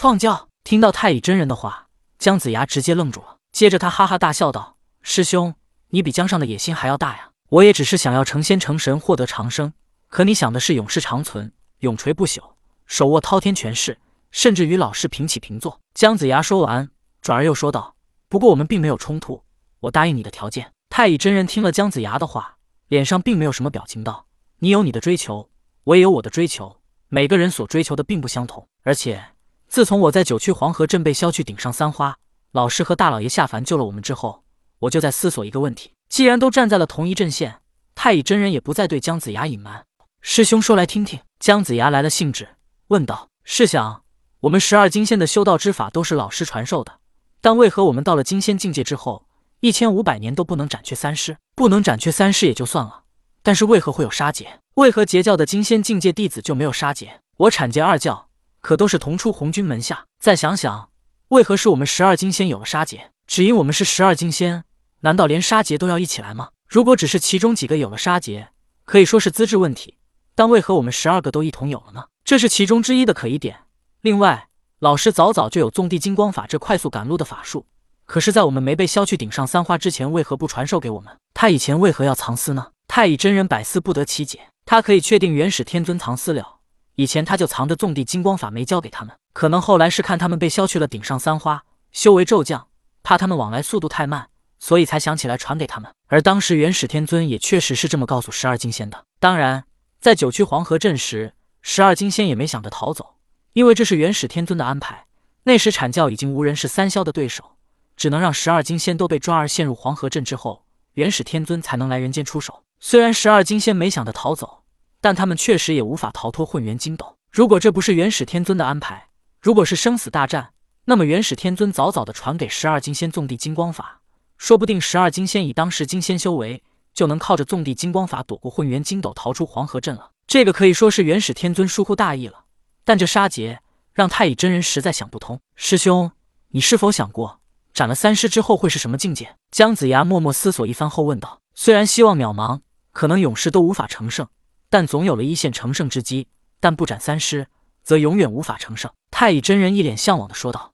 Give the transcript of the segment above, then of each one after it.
创教。听到太乙真人的话，姜子牙直接愣住了，接着他哈哈大笑道：“师兄，你比江上的野心还要大呀！我也只是想要成仙成神，获得长生，可你想的是永世长存，永垂不朽，手握滔天权势，甚至与老师平起平坐。”姜子牙说完，转而又说道：“不过我们并没有冲突，我答应你的条件。”太乙真人听了姜子牙的话，脸上并没有什么表情，道：“你有你的追求，我也有我的追求。每个人所追求的并不相同。而且，自从我在九曲黄河镇被削去顶上三花，老师和大老爷下凡救了我们之后，我就在思索一个问题：既然都站在了同一阵线，太乙真人也不再对姜子牙隐瞒。师兄说来听听。”姜子牙来了兴致，问道：“试想，我们十二金仙的修道之法都是老师传授的，但为何我们到了金仙境界之后？”一千五百年都不能斩却三尸，不能斩却三尸也就算了，但是为何会有杀劫？为何截教的金仙境界弟子就没有杀劫？我阐劫二教可都是同出红军门下。再想想，为何是我们十二金仙有了杀劫？只因我们是十二金仙，难道连杀劫都要一起来吗？如果只是其中几个有了杀劫，可以说是资质问题，但为何我们十二个都一同有了呢？这是其中之一的可疑点。另外，老师早早就有纵地金光法这快速赶路的法术。可是，在我们没被削去顶上三花之前，为何不传授给我们？他以前为何要藏私呢？太乙真人百思不得其解。他可以确定，元始天尊藏私了。以前他就藏着纵地金光法没交给他们，可能后来是看他们被削去了顶上三花，修为骤降，怕他们往来速度太慢，所以才想起来传给他们。而当时元始天尊也确实是这么告诉十二金仙的。当然，在九曲黄河镇时，十二金仙也没想着逃走，因为这是元始天尊的安排。那时阐教已经无人是三霄的对手。只能让十二金仙都被抓而陷入黄河镇之后，元始天尊才能来人间出手。虽然十二金仙没想着逃走，但他们确实也无法逃脱混元金斗。如果这不是元始天尊的安排，如果是生死大战，那么元始天尊早早的传给十二金仙纵地金光法，说不定十二金仙以当时金仙修为，就能靠着纵地金光法躲过混元金斗，逃出黄河镇了。这个可以说是元始天尊疏忽大意了。但这杀劫让太乙真人实在想不通。师兄，你是否想过？斩了三尸之后会是什么境界？姜子牙默默思索一番后问道：“虽然希望渺茫，可能永世都无法成圣，但总有了一线成圣之机。但不斩三尸，则永远无法成圣。”太乙真人一脸向往的说道：“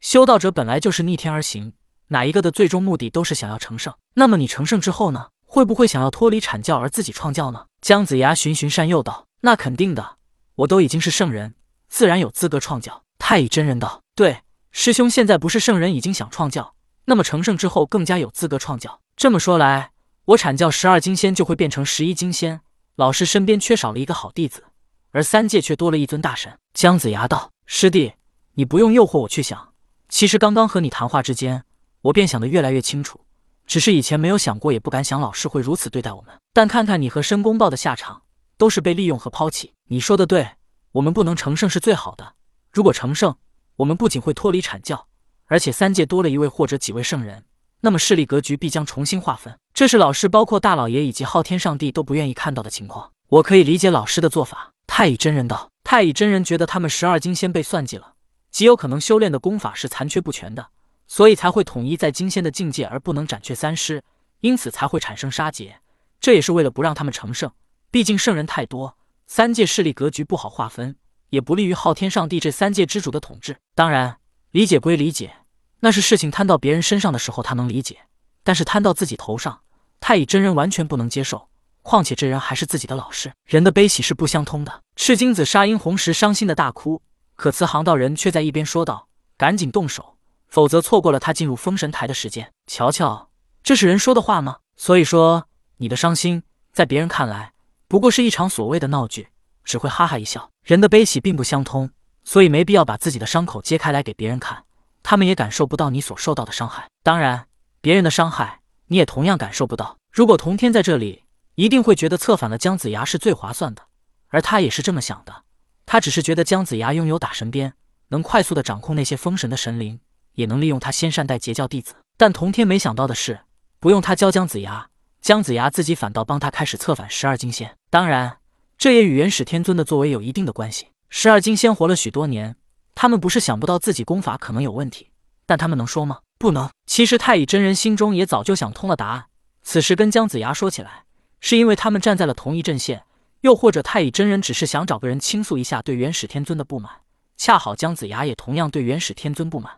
修道者本来就是逆天而行，哪一个的最终目的都是想要成圣。那么你成圣之后呢？会不会想要脱离阐教而自己创教呢？”姜子牙循循善诱道：“那肯定的，我都已经是圣人，自然有资格创教。”太乙真人道：“对。”师兄现在不是圣人，已经想创教，那么成圣之后更加有资格创教。这么说来，我阐教十二金仙就会变成十一金仙。老师身边缺少了一个好弟子，而三界却多了一尊大神。姜子牙道：“师弟，你不用诱惑我去想。其实刚刚和你谈话之间，我便想得越来越清楚。只是以前没有想过，也不敢想老师会如此对待我们。但看看你和申公豹的下场，都是被利用和抛弃。你说的对，我们不能成圣是最好的。如果成圣，我们不仅会脱离阐教，而且三界多了一位或者几位圣人，那么势力格局必将重新划分。这是老师，包括大老爷以及昊天上帝都不愿意看到的情况。我可以理解老师的做法。太乙真人道：“太乙真人觉得他们十二金仙被算计了，极有可能修炼的功法是残缺不全的，所以才会统一在金仙的境界，而不能斩却三尸，因此才会产生杀劫。这也是为了不让他们成圣。毕竟圣人太多，三界势力格局不好划分。”也不利于昊天上帝这三界之主的统治。当然，理解归理解，那是事情摊到别人身上的时候他能理解，但是摊到自己头上，太乙真人完全不能接受。况且这人还是自己的老师，人的悲喜是不相通的。赤精子杀殷红时伤心的大哭，可慈航道人却在一边说道：“赶紧动手，否则错过了他进入封神台的时间。”瞧瞧，这是人说的话吗？所以说，你的伤心，在别人看来，不过是一场所谓的闹剧。只会哈哈一笑。人的悲喜并不相通，所以没必要把自己的伤口揭开来给别人看，他们也感受不到你所受到的伤害。当然，别人的伤害你也同样感受不到。如果童天在这里，一定会觉得策反了姜子牙是最划算的，而他也是这么想的。他只是觉得姜子牙拥有打神鞭，能快速的掌控那些封神的神灵，也能利用他先善待截教弟子。但童天没想到的是，不用他教姜子牙，姜子牙自己反倒帮他开始策反十二金仙。当然。这也与元始天尊的作为有一定的关系。十二金仙活了许多年，他们不是想不到自己功法可能有问题，但他们能说吗？不能。其实太乙真人心中也早就想通了答案，此时跟姜子牙说起来，是因为他们站在了同一阵线，又或者太乙真人只是想找个人倾诉一下对元始天尊的不满，恰好姜子牙也同样对元始天尊不满，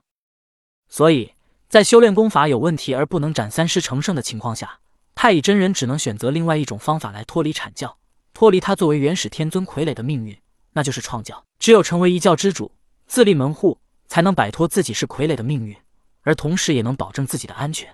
所以在修炼功法有问题而不能斩三尸成圣的情况下，太乙真人只能选择另外一种方法来脱离阐教，脱离他作为元始天尊傀儡的命运，那就是创教。只有成为一教之主，自立门户，才能摆脱自己是傀儡的命运，而同时也能保证自己的安全。